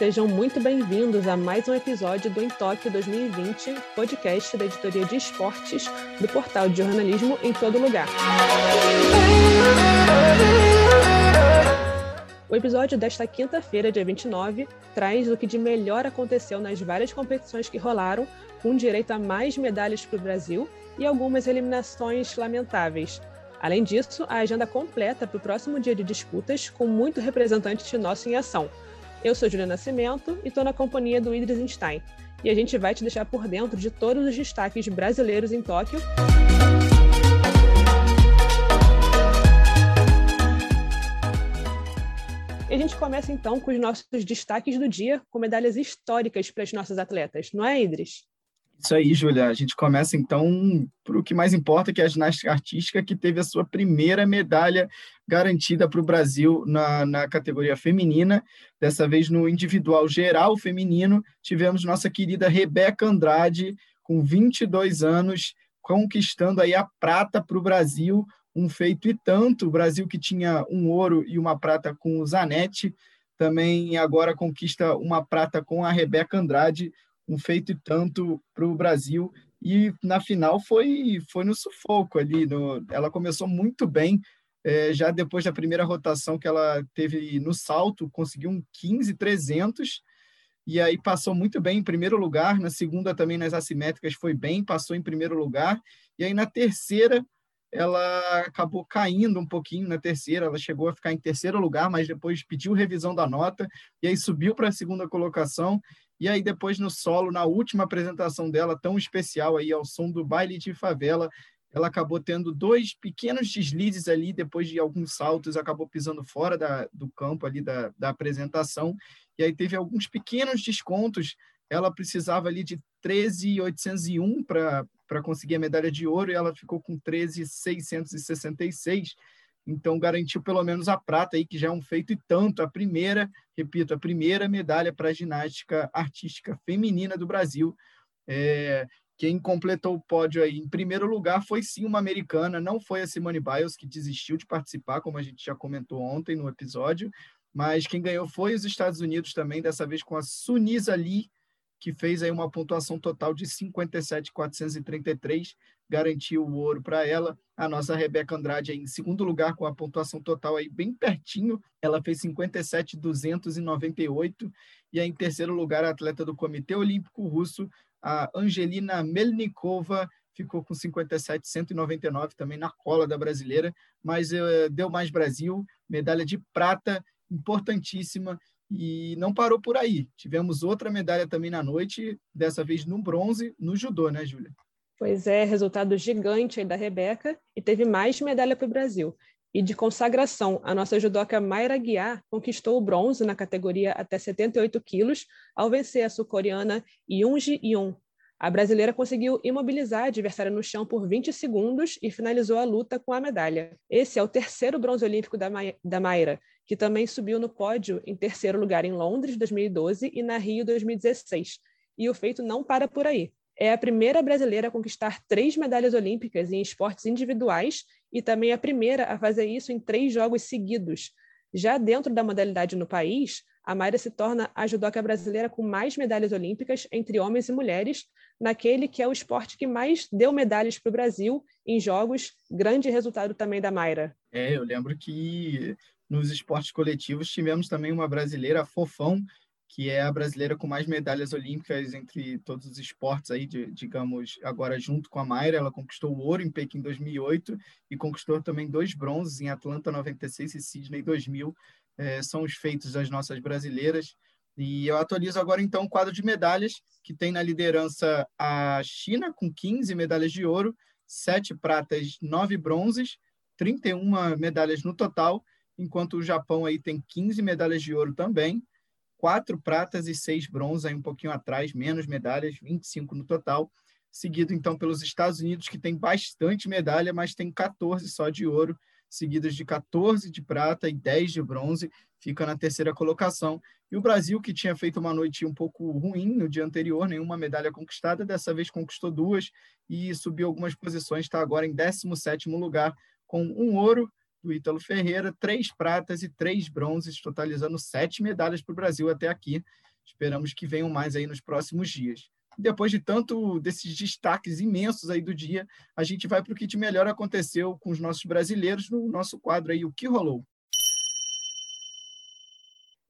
sejam muito bem-vindos a mais um episódio do Em Tóquio 2020, podcast da editoria de esportes do portal de jornalismo em todo lugar. O episódio desta quinta-feira, dia 29, traz o que de melhor aconteceu nas várias competições que rolaram, com direito a mais medalhas para o Brasil e algumas eliminações lamentáveis. Além disso, a agenda completa para o próximo dia de disputas, com muito representante nosso em ação. Eu sou Juliana Nascimento e estou na companhia do Idris Einstein. E a gente vai te deixar por dentro de todos os destaques brasileiros em Tóquio. E a gente começa então com os nossos destaques do dia, com medalhas históricas para as nossas atletas, não é, Idris? Isso aí, Júlia. A gente começa então por o que mais importa, que é a ginástica artística, que teve a sua primeira medalha garantida para o Brasil na, na categoria feminina. Dessa vez no individual geral feminino, tivemos nossa querida Rebeca Andrade, com 22 anos, conquistando aí a prata para o Brasil, um feito e tanto. O Brasil que tinha um ouro e uma prata com o Zanetti, também agora conquista uma prata com a Rebeca Andrade, um feito e tanto para o Brasil. E na final foi, foi no sufoco ali. No, ela começou muito bem, é, já depois da primeira rotação que ela teve no salto, conseguiu um 15,300 e aí passou muito bem em primeiro lugar. Na segunda também nas assimétricas foi bem, passou em primeiro lugar. E aí na terceira ela acabou caindo um pouquinho na terceira, ela chegou a ficar em terceiro lugar, mas depois pediu revisão da nota e aí subiu para a segunda colocação e aí depois no solo, na última apresentação dela, tão especial aí ao som do baile de favela, ela acabou tendo dois pequenos deslizes ali, depois de alguns saltos, acabou pisando fora da, do campo ali da, da apresentação, e aí teve alguns pequenos descontos, ela precisava ali de 13.801 para conseguir a medalha de ouro, e ela ficou com 13.666, então garantiu pelo menos a prata aí, que já é um feito e tanto, a primeira, repito, a primeira medalha para a ginástica artística feminina do Brasil. É, quem completou o pódio aí em primeiro lugar foi sim uma americana, não foi a Simone Biles, que desistiu de participar, como a gente já comentou ontem no episódio, mas quem ganhou foi os Estados Unidos também, dessa vez com a Sunisa Lee, que fez aí uma pontuação total de 57,433, garantiu o ouro para ela. A nossa Rebeca Andrade em segundo lugar com a pontuação total aí bem pertinho, ela fez 57,298 e aí em terceiro lugar a atleta do Comitê Olímpico Russo, a Angelina Melnikova, ficou com 57,199 também na cola da brasileira, mas uh, deu mais Brasil, medalha de prata importantíssima e não parou por aí. Tivemos outra medalha também na noite, dessa vez no bronze, no judô, né, Júlia? Pois é, resultado gigante aí da Rebeca e teve mais medalha para o Brasil. E de consagração, a nossa judoca Mayra Guiar conquistou o bronze na categoria até 78 quilos ao vencer a sul-coreana Yoonji Yoon. A brasileira conseguiu imobilizar a adversária no chão por 20 segundos e finalizou a luta com a medalha. Esse é o terceiro bronze olímpico da, da Mayra, que também subiu no pódio em terceiro lugar em Londres 2012 e na Rio 2016. E o feito não para por aí é a primeira brasileira a conquistar três medalhas olímpicas em esportes individuais e também a primeira a fazer isso em três jogos seguidos. Já dentro da modalidade no país, a Mayra se torna a judoca brasileira com mais medalhas olímpicas entre homens e mulheres, naquele que é o esporte que mais deu medalhas para o Brasil em jogos, grande resultado também da Mayra. É, eu lembro que nos esportes coletivos tivemos também uma brasileira, a Fofão, que é a brasileira com mais medalhas olímpicas entre todos os esportes aí, de, digamos, agora junto com a Mayra, ela conquistou o ouro em Pequim 2008 e conquistou também dois bronzes em Atlanta 96 e Sydney 2000. É, são os feitos das nossas brasileiras. E eu atualizo agora então o quadro de medalhas, que tem na liderança a China com 15 medalhas de ouro, 7 pratas, 9 bronzes, 31 medalhas no total, enquanto o Japão aí tem 15 medalhas de ouro também, quatro pratas e seis bronzes, aí um pouquinho atrás, menos medalhas, 25 no total. Seguido, então, pelos Estados Unidos, que tem bastante medalha, mas tem 14 só de ouro, seguidas de 14 de prata e 10 de bronze, fica na terceira colocação. E o Brasil, que tinha feito uma noite um pouco ruim no dia anterior, nenhuma medalha conquistada, dessa vez conquistou duas e subiu algumas posições, está agora em 17º lugar, com um ouro, do Ítalo Ferreira, três pratas e três bronzes, totalizando sete medalhas para o Brasil até aqui. Esperamos que venham mais aí nos próximos dias. Depois de tanto desses destaques imensos aí do dia, a gente vai para o que de melhor aconteceu com os nossos brasileiros no nosso quadro aí, o que rolou.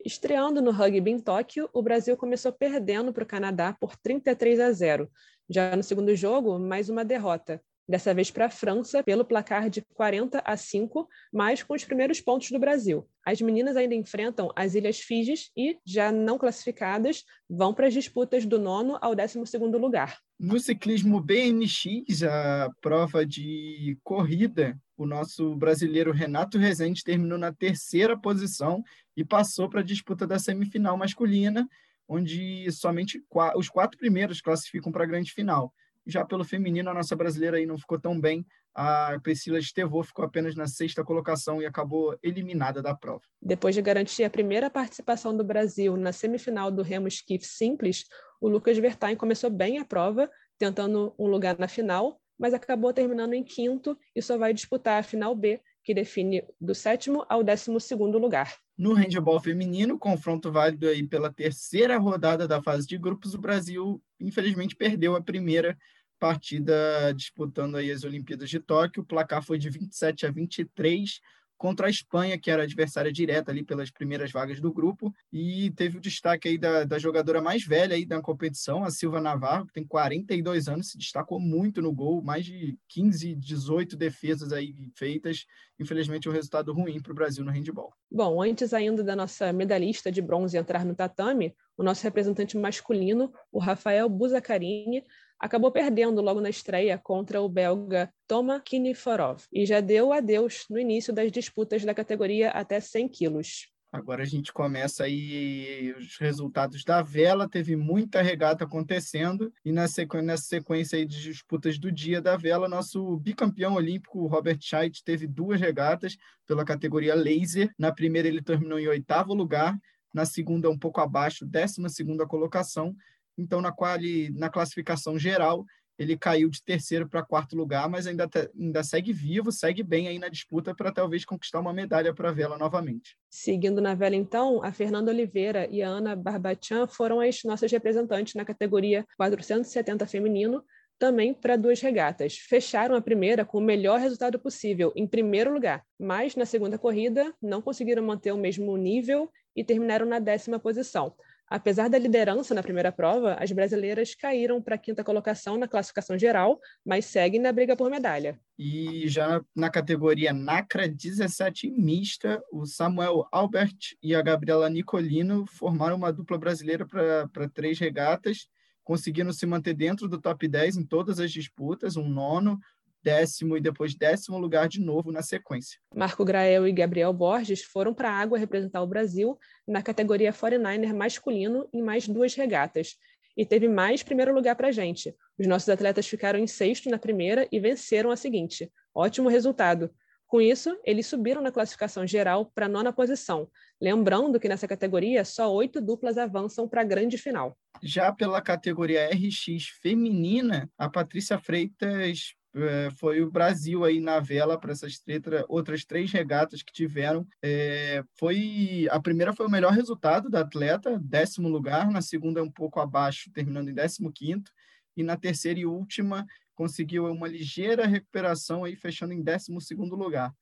Estreando no rugby em Tóquio, o Brasil começou perdendo para o Canadá por 33 a 0. Já no segundo jogo, mais uma derrota, dessa vez para a França, pelo placar de 40 a 5, mas com os primeiros pontos do Brasil. As meninas ainda enfrentam as Ilhas Fijis e, já não classificadas, vão para as disputas do nono ao décimo segundo lugar. No ciclismo BMX, a prova de corrida, o nosso brasileiro Renato Rezende terminou na terceira posição e passou para a disputa da semifinal masculina, onde somente os quatro primeiros classificam para a grande final. Já pelo feminino, a nossa brasileira aí não ficou tão bem. A Priscila Estevô ficou apenas na sexta colocação e acabou eliminada da prova. Depois de garantir a primeira participação do Brasil na semifinal do remo skiff simples, o Lucas Vertain começou bem a prova, tentando um lugar na final, mas acabou terminando em quinto e só vai disputar a final B, que define do sétimo ao décimo segundo lugar. No handebol feminino, confronto válido aí pela terceira rodada da fase de grupos, o Brasil infelizmente perdeu a primeira partida disputando aí as Olimpíadas de Tóquio. O placar foi de 27 a 23 contra a Espanha, que era adversária direta ali pelas primeiras vagas do grupo, e teve o destaque aí da, da jogadora mais velha aí da competição, a Silva Navarro, que tem 42 anos, se destacou muito no gol, mais de 15, 18 defesas aí feitas, infelizmente um resultado ruim para o Brasil no handball. Bom, antes ainda da nossa medalhista de bronze entrar no tatame, o nosso representante masculino, o Rafael Buzacarini, acabou perdendo logo na estreia contra o belga Toma Kiniforov e já deu adeus no início das disputas da categoria até 100 quilos. Agora a gente começa aí os resultados da vela. Teve muita regata acontecendo e nessa sequência, nessa sequência aí de disputas do dia da vela, nosso bicampeão olímpico Robert Scheidt teve duas regatas pela categoria laser. Na primeira ele terminou em oitavo lugar, na segunda um pouco abaixo, décima segunda colocação então, na, quali, na classificação geral, ele caiu de terceiro para quarto lugar, mas ainda, te, ainda segue vivo, segue bem aí na disputa para talvez conquistar uma medalha para a vela novamente. Seguindo na vela, então, a Fernanda Oliveira e a Ana Barbatian foram as nossas representantes na categoria 470 feminino, também para duas regatas. Fecharam a primeira com o melhor resultado possível, em primeiro lugar, mas na segunda corrida não conseguiram manter o mesmo nível e terminaram na décima posição. Apesar da liderança na primeira prova, as brasileiras caíram para a quinta colocação na classificação geral, mas seguem na briga por medalha. E já na categoria NACRA 17 mista, o Samuel Albert e a Gabriela Nicolino formaram uma dupla brasileira para três regatas, conseguindo se manter dentro do top 10 em todas as disputas, um nono, décimo e depois décimo lugar de novo na sequência. Marco Grael e Gabriel Borges foram para a água representar o Brasil na categoria 49er masculino em mais duas regatas. E teve mais primeiro lugar para a gente. Os nossos atletas ficaram em sexto na primeira e venceram a seguinte. Ótimo resultado. Com isso, eles subiram na classificação geral para a nona posição. Lembrando que nessa categoria só oito duplas avançam para a grande final. Já pela categoria RX feminina, a Patrícia Freitas é, foi o Brasil aí na vela para essas outras três regatas que tiveram. É, foi a primeira foi o melhor resultado da atleta, décimo lugar, na segunda um pouco abaixo, terminando em décimo quinto, e na terceira e última conseguiu uma ligeira recuperação aí, fechando em décimo segundo lugar.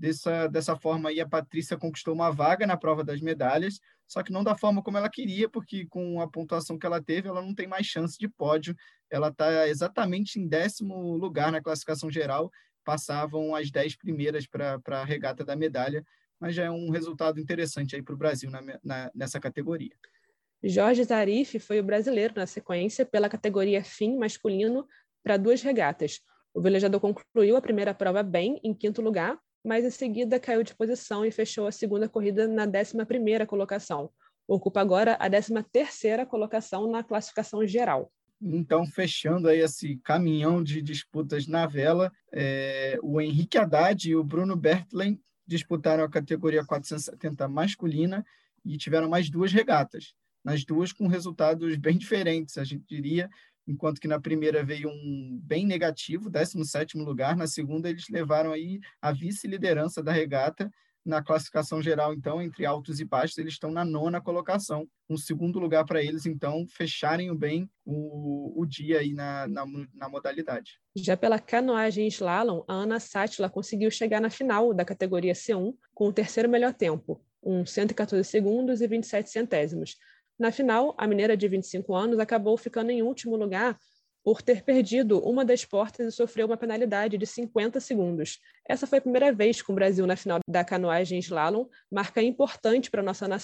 Dessa, dessa forma aí, a Patrícia conquistou uma vaga na prova das medalhas, só que não da forma como ela queria, porque com a pontuação que ela teve, ela não tem mais chance de pódio. Ela está exatamente em décimo lugar na classificação geral, passavam as dez primeiras para a regata da medalha, mas já é um resultado interessante aí para o Brasil na, na, nessa categoria. Jorge Zarif foi o brasileiro na sequência pela categoria fim masculino para duas regatas. O velejador concluiu a primeira prova bem, em quinto lugar, mas em seguida caiu de posição e fechou a segunda corrida na 11ª colocação. Ocupa agora a 13ª colocação na classificação geral. Então, fechando aí esse caminhão de disputas na vela, é, o Henrique Haddad e o Bruno Bertlen disputaram a categoria 470 masculina e tiveram mais duas regatas, nas duas com resultados bem diferentes, a gente diria enquanto que na primeira veio um bem negativo, 17º lugar, na segunda eles levaram aí a vice-liderança da regata na classificação geral, então, entre altos e baixos, eles estão na nona colocação. Um segundo lugar para eles, então, fecharem bem o, o dia aí na, na, na modalidade. Já pela canoagem slalom, a Ana Sátila conseguiu chegar na final da categoria C1 com o terceiro melhor tempo, um 114 segundos e 27 centésimos. Na final, a mineira de 25 anos acabou ficando em último lugar por ter perdido uma das portas e sofreu uma penalidade de 50 segundos. Essa foi a primeira vez com o Brasil na final da canoagem slalom, marca importante para nossa Ana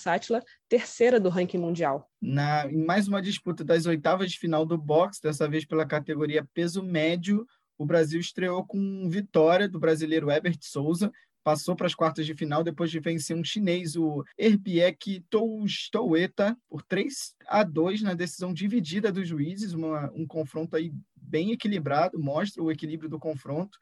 terceira do ranking mundial. Na, em mais uma disputa das oitavas de final do boxe, dessa vez pela categoria peso médio, o Brasil estreou com vitória do brasileiro Herbert Souza, passou para as quartas de final depois de vencer um chinês, o Herbiek Toueta, por 3 a 2 na decisão dividida dos juízes, uma, um confronto aí bem equilibrado, mostra o equilíbrio do confronto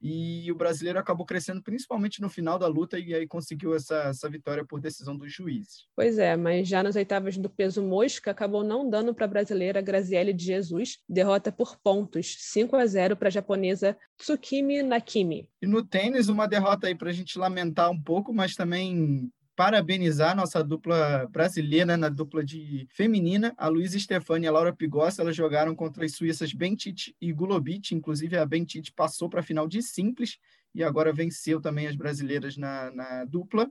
e o brasileiro acabou crescendo principalmente no final da luta e aí conseguiu essa, essa vitória por decisão dos juízes. Pois é, mas já nas oitavas do peso mosca acabou não dando para a brasileira Graziele de Jesus, derrota por pontos, 5 a 0 para a japonesa Tsukimi Nakimi. E no tênis, uma derrota aí para a gente lamentar um pouco, mas também parabenizar nossa dupla brasileira na dupla de feminina, a Luísa Stefani e a Laura Pigossi, elas jogaram contra as suíças Bentit e Gulobit, inclusive a Bentit passou para a final de simples e agora venceu também as brasileiras na, na dupla.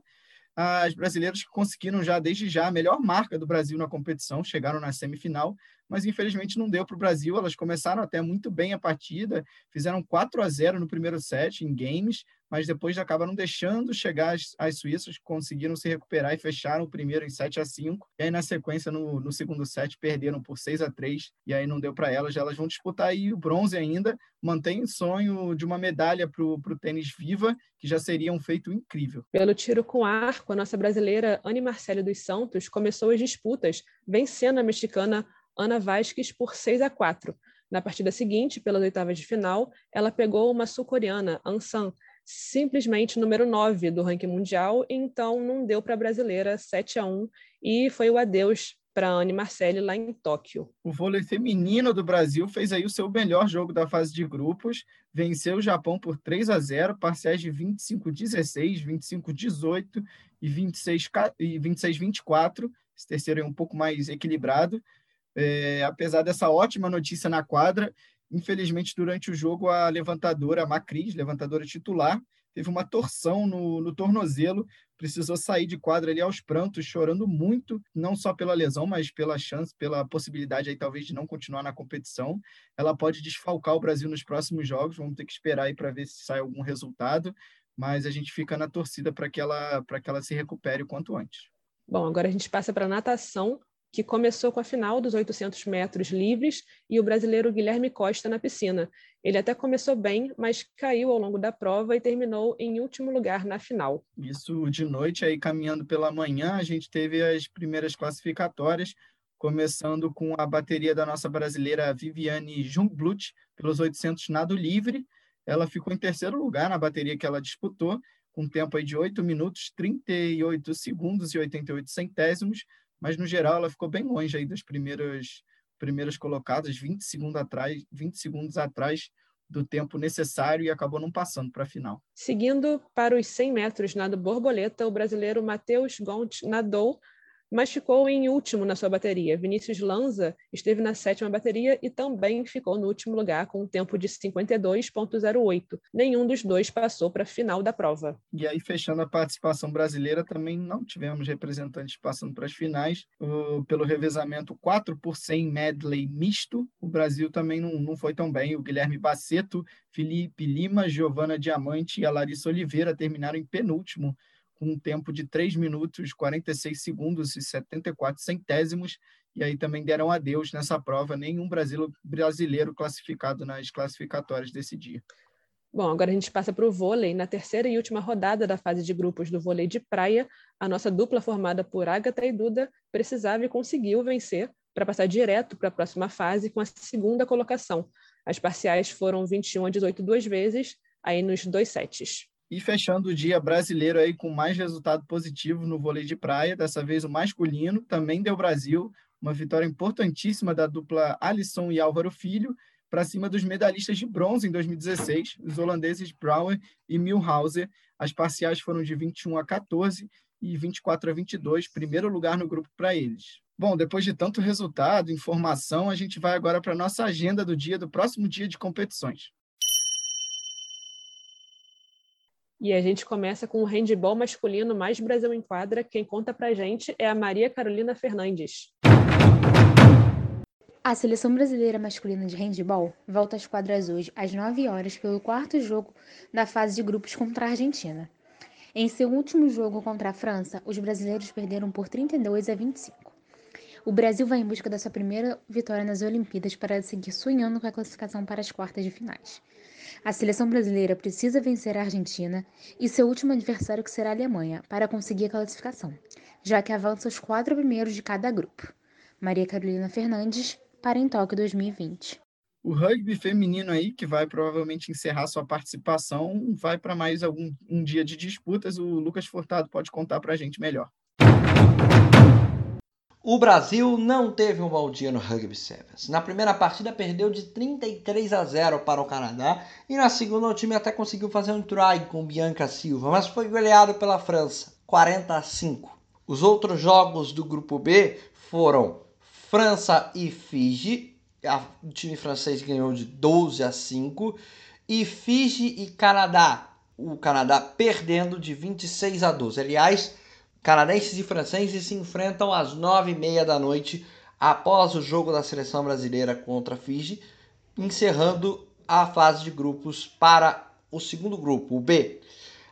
As brasileiras conseguiram já, desde já, a melhor marca do Brasil na competição, chegaram na semifinal, mas infelizmente não deu para o Brasil. Elas começaram até muito bem a partida, fizeram 4 a 0 no primeiro set em games, mas depois acabaram deixando chegar as, as suíças, conseguiram se recuperar e fecharam o primeiro em 7 a 5 E aí, na sequência, no, no segundo set, perderam por 6 a 3 e aí não deu para elas. Elas vão disputar aí o bronze ainda, mantém o sonho de uma medalha para o tênis viva, que já seria um feito incrível. Pelo tiro com arco, a nossa brasileira Anne Marcelo dos Santos começou as disputas, vencendo a mexicana Ana Vasquez por 6 a 4. Na partida seguinte, pelas oitavas de final, ela pegou uma sul-coreana, Ansan, simplesmente número 9 do ranking mundial, então não deu para a brasileira 7 a 1 e foi o adeus para Anne Marcelli lá em Tóquio. O vôlei feminino do Brasil fez aí o seu melhor jogo da fase de grupos, venceu o Japão por 3 a 0, parciais de 25-16, 25-18 e 26-24. Esse terceiro é um pouco mais equilibrado. É, apesar dessa ótima notícia na quadra, infelizmente, durante o jogo, a levantadora, a Macris, levantadora titular, teve uma torção no, no tornozelo, precisou sair de quadra ali aos prantos, chorando muito, não só pela lesão, mas pela chance, pela possibilidade aí talvez de não continuar na competição. Ela pode desfalcar o Brasil nos próximos jogos, vamos ter que esperar aí para ver se sai algum resultado, mas a gente fica na torcida para que ela para que ela se recupere o quanto antes. Bom, agora a gente passa para a natação, que começou com a final dos 800 metros livres e o brasileiro Guilherme Costa na piscina. Ele até começou bem, mas caiu ao longo da prova e terminou em último lugar na final. Isso de noite, aí caminhando pela manhã, a gente teve as primeiras classificatórias, começando com a bateria da nossa brasileira Viviane Jungblut, pelos 800 nado livre. Ela ficou em terceiro lugar na bateria que ela disputou, com tempo aí de 8 minutos, 38 segundos e 88 centésimos, mas no geral ela ficou bem longe aí das primeiras primeiras colocadas, 20 segundos atrás, 20 segundos atrás do tempo necessário e acabou não passando para a final. Seguindo para os 100 metros nado borboleta, o brasileiro Matheus Gont nadou mas ficou em último na sua bateria. Vinícius Lanza esteve na sétima bateria e também ficou no último lugar com um tempo de 52,08. Nenhum dos dois passou para a final da prova. E aí, fechando a participação brasileira, também não tivemos representantes passando para as finais. Pelo revezamento 4 por 100 medley misto, o Brasil também não, não foi tão bem. O Guilherme Baceto, Felipe Lima, Giovana Diamante e a Larissa Oliveira terminaram em penúltimo com um tempo de 3 minutos, 46 segundos e 74 centésimos, e aí também deram adeus nessa prova, nenhum brasileiro classificado nas classificatórias desse dia. Bom, agora a gente passa para o vôlei. Na terceira e última rodada da fase de grupos do vôlei de praia, a nossa dupla formada por Agatha e Duda precisava e conseguiu vencer para passar direto para a próxima fase com a segunda colocação. As parciais foram 21 a 18 duas vezes, aí nos dois sets. E fechando o dia brasileiro aí com mais resultado positivo no vôlei de praia, dessa vez o masculino, também deu Brasil, uma vitória importantíssima da dupla Alisson e Álvaro Filho, para cima dos medalhistas de bronze em 2016, os holandeses Brouwer e Milhauser. As parciais foram de 21 a 14 e 24 a 22, primeiro lugar no grupo para eles. Bom, depois de tanto resultado, informação, a gente vai agora para a nossa agenda do dia, do próximo dia de competições. E a gente começa com o handball masculino mais Brasil em quadra. Quem conta pra gente é a Maria Carolina Fernandes. A seleção brasileira masculina de handball volta às quadras hoje às 9 horas pelo quarto jogo da fase de grupos contra a Argentina. Em seu último jogo contra a França, os brasileiros perderam por 32 a 25. O Brasil vai em busca da sua primeira vitória nas Olimpíadas para seguir sonhando com a classificação para as quartas de finais. A seleção brasileira precisa vencer a Argentina e seu último adversário, que será a Alemanha, para conseguir a classificação, já que avança os quatro primeiros de cada grupo. Maria Carolina Fernandes, para em Tóquio 2020. O rugby feminino aí, que vai provavelmente encerrar sua participação, vai para mais algum um dia de disputas. O Lucas Furtado pode contar para a gente melhor. O Brasil não teve um bom dia no Rugby Sevens. Na primeira partida perdeu de 33 a 0 para o Canadá e na segunda o time até conseguiu fazer um try com Bianca Silva, mas foi goleado pela França, 40 a 5. Os outros jogos do grupo B foram França e Fiji. O time francês ganhou de 12 a 5 e Fiji e Canadá. O Canadá perdendo de 26 a 12. Aliás, Canadenses e franceses se enfrentam às nove e meia da noite após o jogo da seleção brasileira contra a Fiji, encerrando a fase de grupos para o segundo grupo, o B.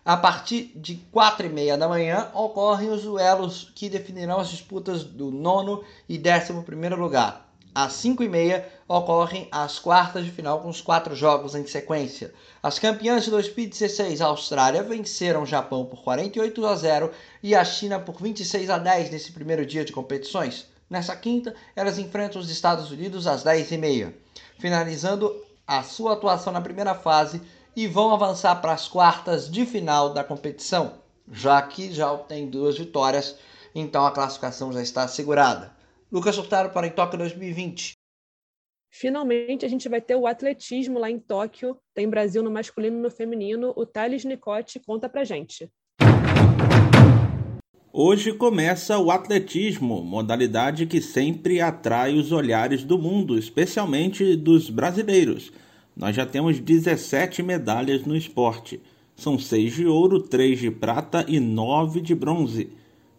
A partir de quatro e meia da manhã ocorrem os duelos que definirão as disputas do nono e décimo primeiro lugar. Às 5 e meia ocorrem as quartas de final com os quatro jogos em sequência. As campeãs de 2016, a Austrália, venceram o Japão por 48 a 0 e a China por 26 a 10 nesse primeiro dia de competições. Nessa quinta, elas enfrentam os Estados Unidos às 10 e meia, finalizando a sua atuação na primeira fase e vão avançar para as quartas de final da competição, já que já tem duas vitórias, então a classificação já está assegurada. Lucas Hurtado para em Tóquio 2020. Finalmente, a gente vai ter o atletismo lá em Tóquio. Tem Brasil no masculino e no feminino. O Thales Nicote conta pra gente. Hoje começa o atletismo, modalidade que sempre atrai os olhares do mundo, especialmente dos brasileiros. Nós já temos 17 medalhas no esporte. São 6 de ouro, 3 de prata e 9 de bronze.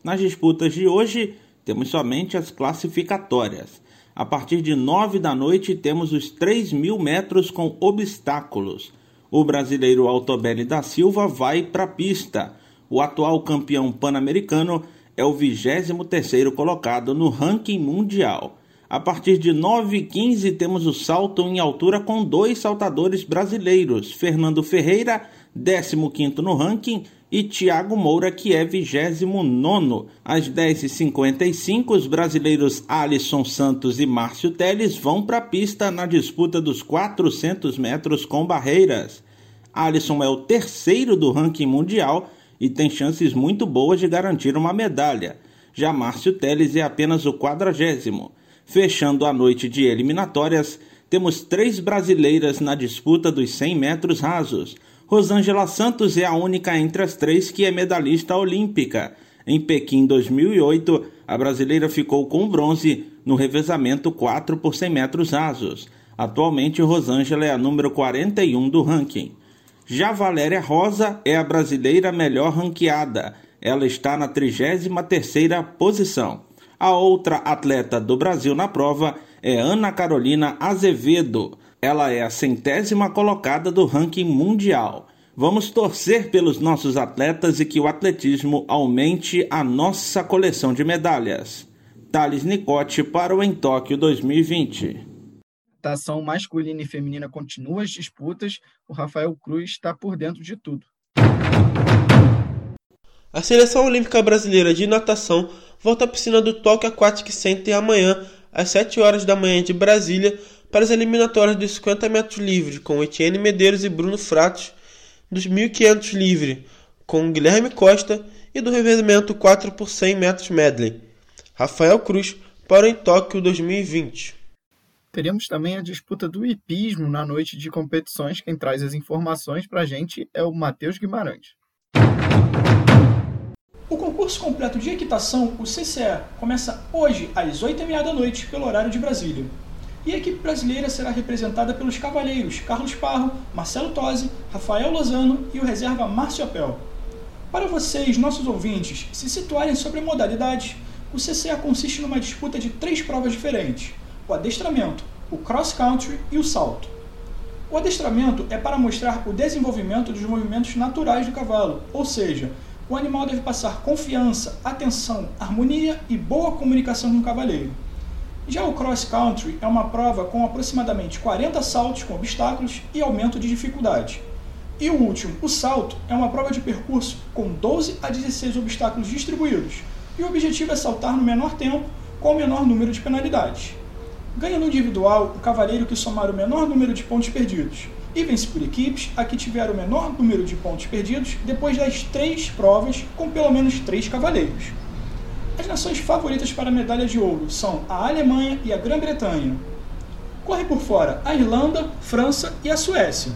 Nas disputas de hoje, temos somente as classificatórias. A partir de 9 da noite temos os 3 mil metros com obstáculos. O brasileiro Altobelli da Silva vai para a pista. O atual campeão pan-americano é o 23º colocado no ranking mundial. A partir de 9h15 temos o salto em altura com dois saltadores brasileiros, Fernando Ferreira, 15º no ranking, e Thiago Moura, que é 29. Às 10h55, os brasileiros Alisson Santos e Márcio Teles vão para a pista na disputa dos 400 metros com barreiras. Alisson é o terceiro do ranking mundial e tem chances muito boas de garantir uma medalha. Já Márcio Teles é apenas o quadragésimo. Fechando a noite de eliminatórias, temos três brasileiras na disputa dos 100 metros rasos. Rosângela Santos é a única entre as três que é medalhista olímpica. Em Pequim 2008, a brasileira ficou com bronze no revezamento 4 por 100 metros rasos. Atualmente, Rosângela é a número 41 do ranking. Já Valéria Rosa é a brasileira melhor ranqueada. Ela está na 33ª posição. A outra atleta do Brasil na prova é Ana Carolina Azevedo. Ela é a centésima colocada do ranking mundial. Vamos torcer pelos nossos atletas e que o atletismo aumente a nossa coleção de medalhas. Thales Nicote para o Em Tóquio 2020. A ação masculina e feminina continua as disputas. O Rafael Cruz está por dentro de tudo. A seleção olímpica brasileira de natação volta à piscina do Tóquio Aquatic Center amanhã às 7 horas da manhã de Brasília para as eliminatórias dos 50 metros livre, com Etienne Medeiros e Bruno Fratos, dos 1500 livre, com Guilherme Costa e do revezamento 4 por 100 metros medley. Rafael Cruz para em Tóquio 2020. Teremos também a disputa do hipismo na noite de competições. Quem traz as informações para a gente é o Matheus Guimarães. O concurso completo de equitação, o CCE, começa hoje às 8h30 da noite, pelo horário de Brasília. E a equipe brasileira será representada pelos cavalheiros Carlos Parro, Marcelo Tosi, Rafael Lozano e o reserva Márcio Apel. Para vocês, nossos ouvintes, se situarem sobre a modalidade, o CCA consiste numa disputa de três provas diferentes: o adestramento, o cross country e o salto. O adestramento é para mostrar o desenvolvimento dos movimentos naturais do cavalo, ou seja, o animal deve passar confiança, atenção, harmonia e boa comunicação com o cavaleiro. Já o cross country é uma prova com aproximadamente 40 saltos com obstáculos e aumento de dificuldade. E o último, o salto, é uma prova de percurso com 12 a 16 obstáculos distribuídos, e o objetivo é saltar no menor tempo com o menor número de penalidades. Ganha no individual o cavaleiro que somar o menor número de pontos perdidos, e vence por equipes a que tiver o menor número de pontos perdidos depois das três provas com pelo menos três cavaleiros. As nações favoritas para a medalha de ouro são a Alemanha e a Grã-Bretanha. Corre por fora a Irlanda, França e a Suécia.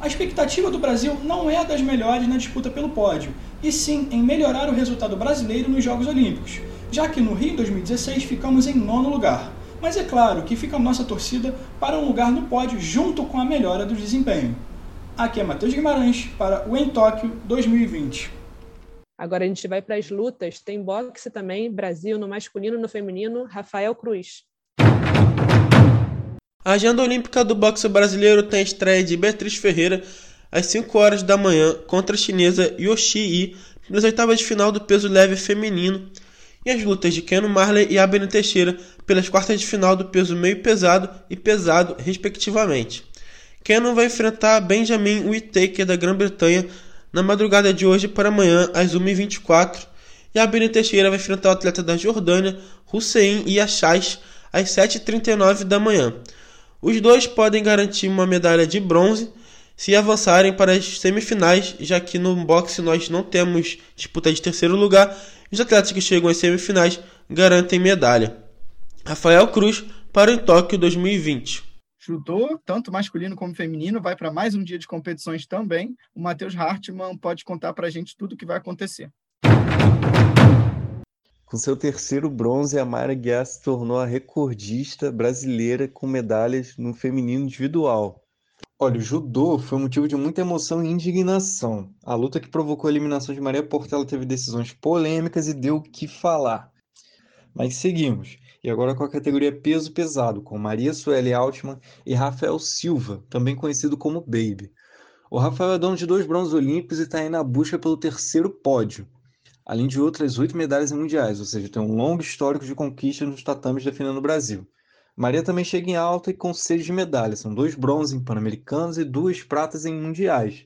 A expectativa do Brasil não é das melhores na disputa pelo pódio, e sim em melhorar o resultado brasileiro nos Jogos Olímpicos, já que no Rio 2016 ficamos em nono lugar. Mas é claro que fica a nossa torcida para um lugar no pódio junto com a melhora do desempenho. Aqui é Matheus Guimarães para o Em Tóquio 2020. Agora a gente vai para as lutas. Tem boxe também, Brasil no masculino e no feminino, Rafael Cruz. A agenda olímpica do boxe brasileiro tem a estreia de Beatriz Ferreira às 5 horas da manhã contra a chinesa Yoshi Yi nas oitavas de final do peso leve feminino e as lutas de Keno Marley e Abner Teixeira pelas quartas de final do peso meio pesado e pesado, respectivamente. Keno vai enfrentar Benjamin Whittaker da Grã-Bretanha na madrugada de hoje para amanhã às 1h24 e Abner Teixeira vai enfrentar o atleta da Jordânia, Hussein Yachais, às 7h39 da manhã. Os dois podem garantir uma medalha de bronze se avançarem para as semifinais, já que no boxe nós não temos disputa de terceiro lugar. Os atletas que chegam às semifinais garantem medalha. Rafael Cruz para o Tóquio 2020. Judô, tanto masculino como feminino, vai para mais um dia de competições também. O Matheus Hartmann pode contar para a gente tudo o que vai acontecer. Com seu terceiro bronze, a Mayra Guiar se tornou a recordista brasileira com medalhas no feminino individual. Olha, o judô foi motivo de muita emoção e indignação. A luta que provocou a eliminação de Maria Portela teve decisões polêmicas e deu o que falar. Mas seguimos. E agora com a categoria peso pesado, com Maria Sueli Altman e Rafael Silva, também conhecido como Baby. O Rafael é dono de dois bronzes olímpicos e está aí na busca pelo terceiro pódio além de outras oito medalhas mundiais, ou seja, tem um longo histórico de conquistas nos tatames defendendo o Brasil. Maria também chega em alta e com sede de medalhas, são dois bronzes em Pan-Americanos e duas pratas em Mundiais.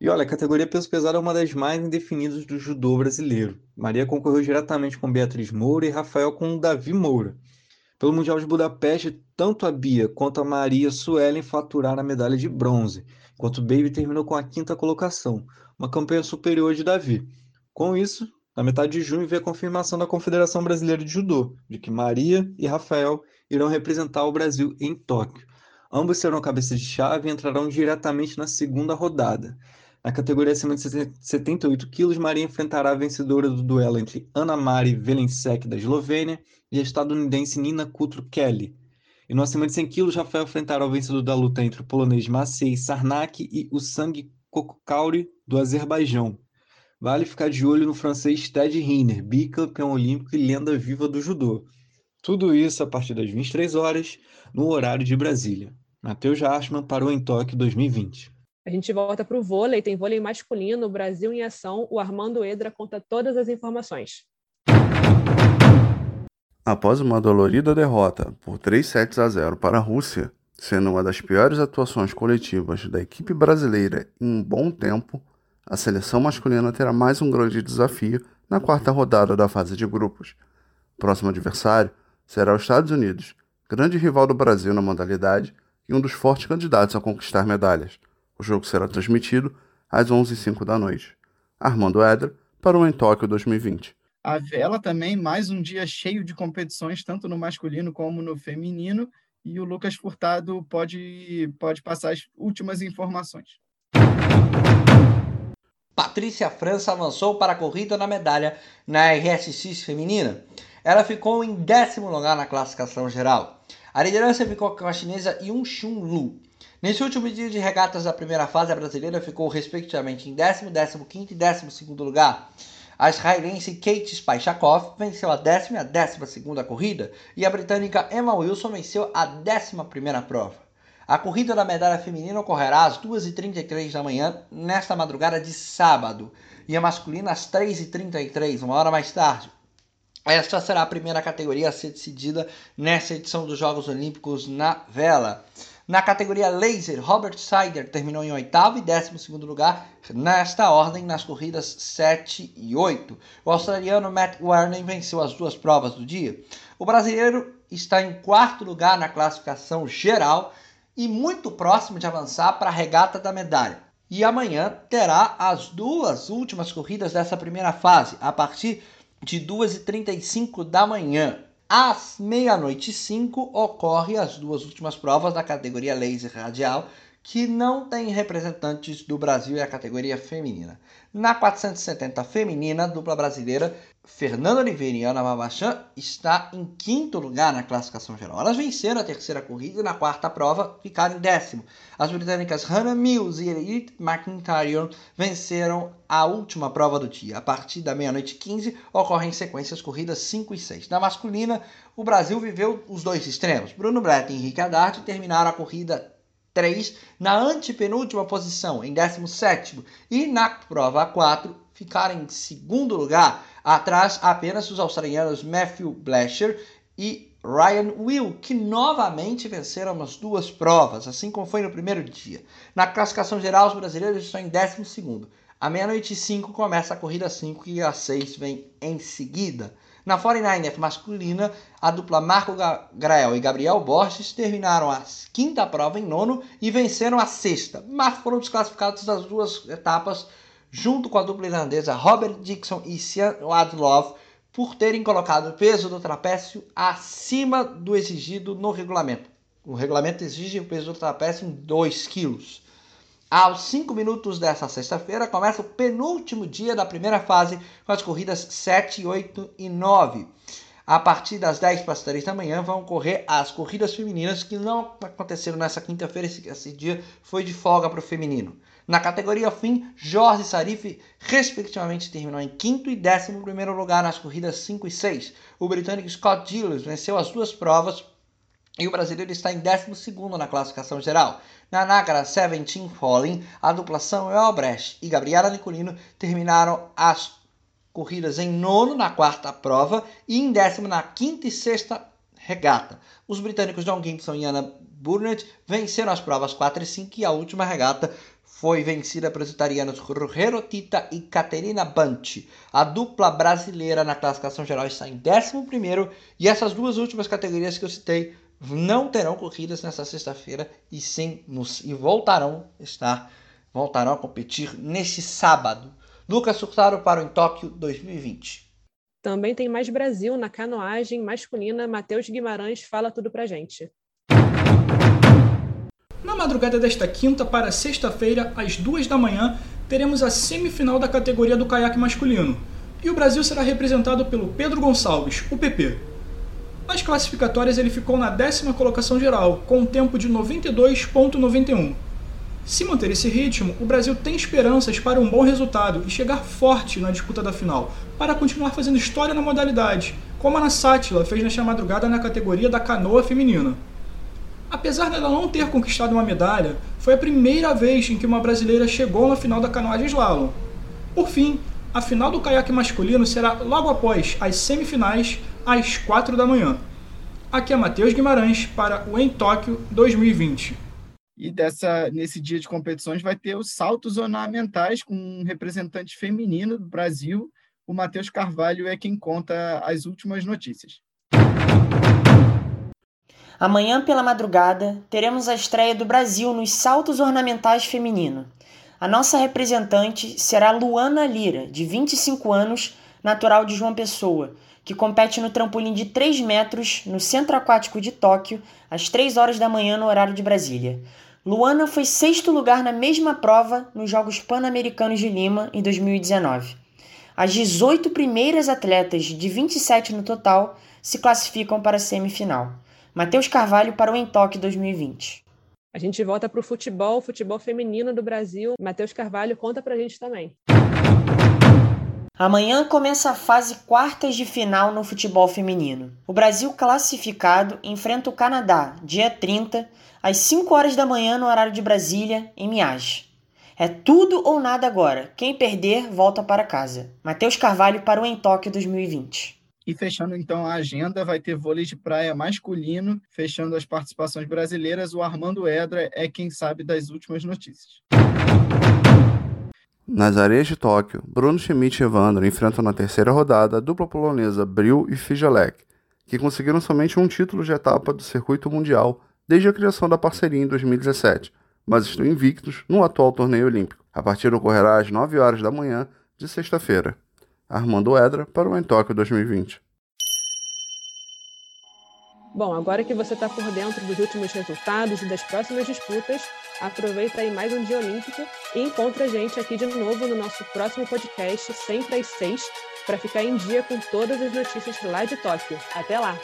E olha, a categoria peso pesado é uma das mais indefinidas do judô brasileiro. Maria concorreu diretamente com Beatriz Moura e Rafael com Davi Moura. Pelo Mundial de Budapeste, tanto a Bia quanto a Maria Suelen faturaram a medalha de bronze, enquanto Baby terminou com a quinta colocação, uma campanha superior de Davi. Com isso, na metade de junho veio a confirmação da Confederação Brasileira de Judô de que Maria e Rafael irão representar o Brasil em Tóquio. Ambos serão cabeças de chave e entrarão diretamente na segunda rodada. Na categoria acima de 78 quilos, Maria enfrentará a vencedora do duelo entre Ana Mari Velencek, da Eslovênia, e a estadunidense Nina Kutro Kelly. E no acima de 100 quilos, Rafael enfrentará o vencedor da luta entre o polonês Maciej Sarnak e o Sang Kokokauri, do Azerbaijão. Vale ficar de olho no francês Ted Riner, bicampeão olímpico e lenda viva do judô. Tudo isso a partir das 23 horas, no horário de Brasília. Matheus Hartmann parou em Tóquio 2020. A gente volta para o vôlei, tem vôlei masculino, Brasil em ação. O Armando Edra conta todas as informações. Após uma dolorida derrota por 3 sets a 0 para a Rússia, sendo uma das piores atuações coletivas da equipe brasileira em um bom tempo, a seleção masculina terá mais um grande desafio na quarta rodada da fase de grupos. Próximo adversário será os Estados Unidos, grande rival do Brasil na modalidade e um dos fortes candidatos a conquistar medalhas. O jogo será transmitido às 11h05 da noite. Armando Edra para o Em Tóquio 2020. A vela também, mais um dia cheio de competições, tanto no masculino como no feminino. e o Lucas Furtado pode, pode passar as últimas informações. Patrícia França avançou para a corrida na medalha na RSX feminina. Ela ficou em décimo lugar na classificação geral. A liderança ficou com a chinesa Yun Shun Lu. Nesse último dia de regatas da primeira fase, a brasileira ficou respectivamente em décimo, décimo quinto e décimo segundo lugar. A israelense Kate Spychakov venceu a décima e a décima segunda corrida e a britânica Emma Wilson venceu a décima primeira prova. A corrida da medalha feminina ocorrerá às 2h33 da manhã, nesta madrugada de sábado, e a masculina às 3h33, uma hora mais tarde. Esta será a primeira categoria a ser decidida nessa edição dos Jogos Olímpicos na vela. Na categoria laser, Robert Sider terminou em oitavo e décimo segundo lugar nesta ordem nas corridas 7 e 8. O australiano Matt Warner venceu as duas provas do dia. O brasileiro está em quarto lugar na classificação geral e muito próximo de avançar para a regata da medalha. E amanhã terá as duas últimas corridas dessa primeira fase, a partir de 2h35 da manhã. Às meia-noite e 5 ocorre as duas últimas provas da categoria laser radial, que não tem representantes do Brasil e a categoria feminina. Na 470 feminina, dupla brasileira, Fernanda Oliveira e Ana Babachan está em quinto lugar na classificação geral. Elas venceram a terceira corrida e na quarta prova ficaram em décimo. As britânicas Hannah Mills e Edith McIntyre venceram a última prova do dia. A partir da meia-noite 15 ocorrem sequências corridas 5 e 6. Na masculina, o Brasil viveu os dois extremos. Bruno Brett e Henrique Haddad terminaram a corrida 3 na antepenúltima posição, em 17 e na prova 4 ficaram em segundo lugar, atrás apenas dos australianos Matthew Blasher e Ryan Will, que novamente venceram as duas provas, assim como foi no primeiro dia. Na classificação geral, os brasileiros estão em 12 À meia-noite e 5 começa a corrida 5 e a 6 vem em seguida. Na 49er masculina, a dupla Marco Grael e Gabriel Borges terminaram a quinta prova em nono e venceram a sexta, mas foram desclassificados das duas etapas junto com a dupla irlandesa Robert Dixon e Sian Wadlov por terem colocado o peso do trapézio acima do exigido no regulamento. O regulamento exige o peso do trapézio em 2 quilos. Aos 5 minutos dessa sexta-feira, começa o penúltimo dia da primeira fase, com as corridas 7, 8 e 9. A partir das 10 para as 3 da manhã vão ocorrer as corridas femininas, que não aconteceram nessa quinta-feira, esse, esse, dia foi de folga para o feminino. Na categoria fim, Jorge Sarif, respectivamente, terminou em quinto e décimo primeiro lugar nas corridas 5 e 6. O britânico Scott Gilles venceu as duas provas e o brasileiro está em 12 na classificação geral. Na Nagara Seventeen Falling, a dupla Samuel Albrecht e Gabriela Nicolino terminaram as corridas em nono na quarta prova e em décimo na quinta e sexta regata. Os britânicos John Gibson e Anna Burnett venceram as provas 4 e 5 e a última regata foi vencida pelos italianos Rogero Tita e Caterina Banti. A dupla brasileira na classificação geral está em 11 e essas duas últimas categorias que eu citei não terão corridas nesta sexta-feira e sim nos, e voltarão estar voltarão a competir neste sábado. Lucas Surtaro para o em Tóquio 2020. Também tem mais Brasil na canoagem masculina. Matheus Guimarães fala tudo pra gente. Na madrugada desta quinta para sexta-feira, às duas da manhã, teremos a semifinal da categoria do caiaque masculino. E o Brasil será representado pelo Pedro Gonçalves, o PP. Nas classificatórias, ele ficou na décima colocação geral, com um tempo de 92,91. Se manter esse ritmo, o Brasil tem esperanças para um bom resultado e chegar forte na disputa da final, para continuar fazendo história na modalidade, como a Ana Sátila fez nesta madrugada na categoria da canoa feminina. Apesar dela não ter conquistado uma medalha, foi a primeira vez em que uma brasileira chegou na final da canoagem slalom. Por fim, a final do caiaque masculino será logo após as semifinais, às 4 da manhã. Aqui é Matheus Guimarães para o Em Tóquio 2020. E dessa, nesse dia de competições vai ter os saltos ornamentais com um representante feminino do Brasil. O Matheus Carvalho é quem conta as últimas notícias. Amanhã pela madrugada teremos a estreia do Brasil nos saltos ornamentais feminino. A nossa representante será Luana Lira, de 25 anos, natural de João Pessoa, que compete no trampolim de 3 metros no Centro Aquático de Tóquio, às 3 horas da manhã no horário de Brasília. Luana foi sexto lugar na mesma prova nos Jogos Pan-Americanos de Lima em 2019. As 18 primeiras atletas, de 27 no total, se classificam para a semifinal. Matheus Carvalho para o Entoque 2020. A gente volta para o futebol, futebol feminino do Brasil. Matheus Carvalho, conta para a gente também. Amanhã começa a fase quartas de final no futebol feminino. O Brasil classificado enfrenta o Canadá, dia 30, às 5 horas da manhã no horário de Brasília, em Miage. É tudo ou nada agora. Quem perder, volta para casa. Matheus Carvalho para o Em Tóquio 2020. E fechando então a agenda, vai ter vôlei de praia masculino, fechando as participações brasileiras. O Armando Edra é quem sabe das últimas notícias. Nas areias de Tóquio, Bruno Schmidt e Evandro enfrentam na terceira rodada a dupla polonesa Bril e Fijalek, que conseguiram somente um título de etapa do circuito mundial desde a criação da parceria em 2017, mas estão invictos no atual torneio olímpico. A partida ocorrerá às 9 horas da manhã de sexta-feira. Armando Edra para o Em Tóquio 2020. Bom, agora que você está por dentro dos últimos resultados e das próximas disputas, aproveita aí mais um dia olímpico e encontra a gente aqui de novo no nosso próximo podcast, sempre às seis, para ficar em dia com todas as notícias lá de Tóquio. Até lá!